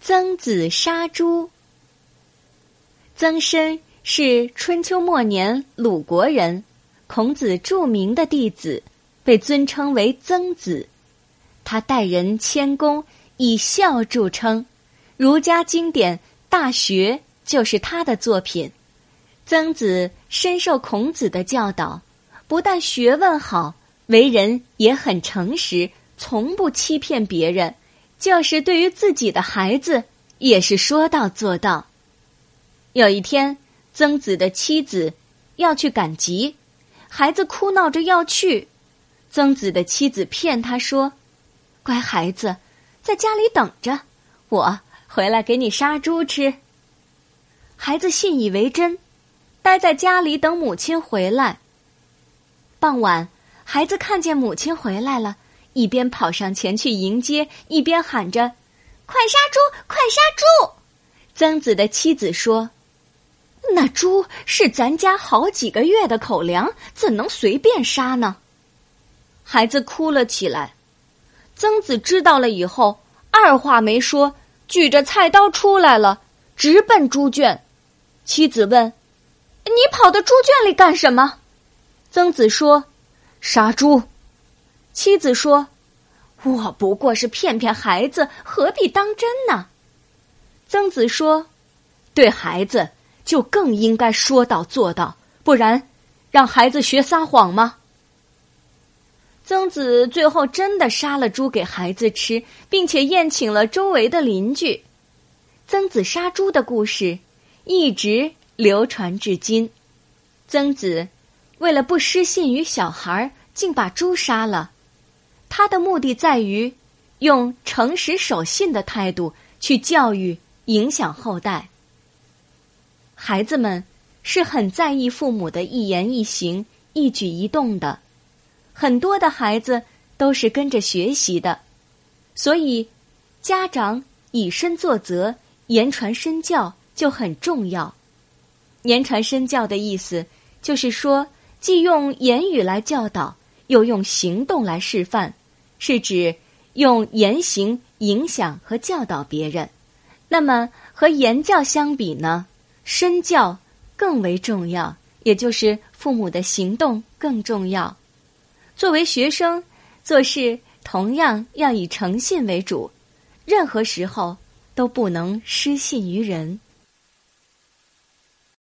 曾子杀猪。曾参是春秋末年鲁国人，孔子著名的弟子，被尊称为曾子。他待人谦恭，以孝著称。儒家经典《大学》就是他的作品。曾子深受孔子的教导，不但学问好，为人也很诚实，从不欺骗别人。就是对于自己的孩子，也是说到做到。有一天，曾子的妻子要去赶集，孩子哭闹着要去，曾子的妻子骗他说：“乖孩子，在家里等着，我回来给你杀猪吃。”孩子信以为真，待在家里等母亲回来。傍晚，孩子看见母亲回来了。一边跑上前去迎接，一边喊着：“快杀猪！快杀猪！”曾子的妻子说：“那猪是咱家好几个月的口粮，怎能随便杀呢？”孩子哭了起来。曾子知道了以后，二话没说，举着菜刀出来了，直奔猪圈。妻子问：“你跑到猪圈里干什么？”曾子说：“杀猪。”妻子说：“我不过是骗骗孩子，何必当真呢？”曾子说：“对孩子就更应该说到做到，不然让孩子学撒谎吗？”曾子最后真的杀了猪给孩子吃，并且宴请了周围的邻居。曾子杀猪的故事一直流传至今。曾子为了不失信于小孩，竟把猪杀了。他的目的在于用诚实守信的态度去教育、影响后代。孩子们是很在意父母的一言一行、一举一动的，很多的孩子都是跟着学习的，所以家长以身作则、言传身教就很重要。言传身教的意思就是说，既用言语来教导，又用行动来示范。是指用言行影响和教导别人，那么和言教相比呢？身教更为重要，也就是父母的行动更重要。作为学生，做事同样要以诚信为主，任何时候都不能失信于人。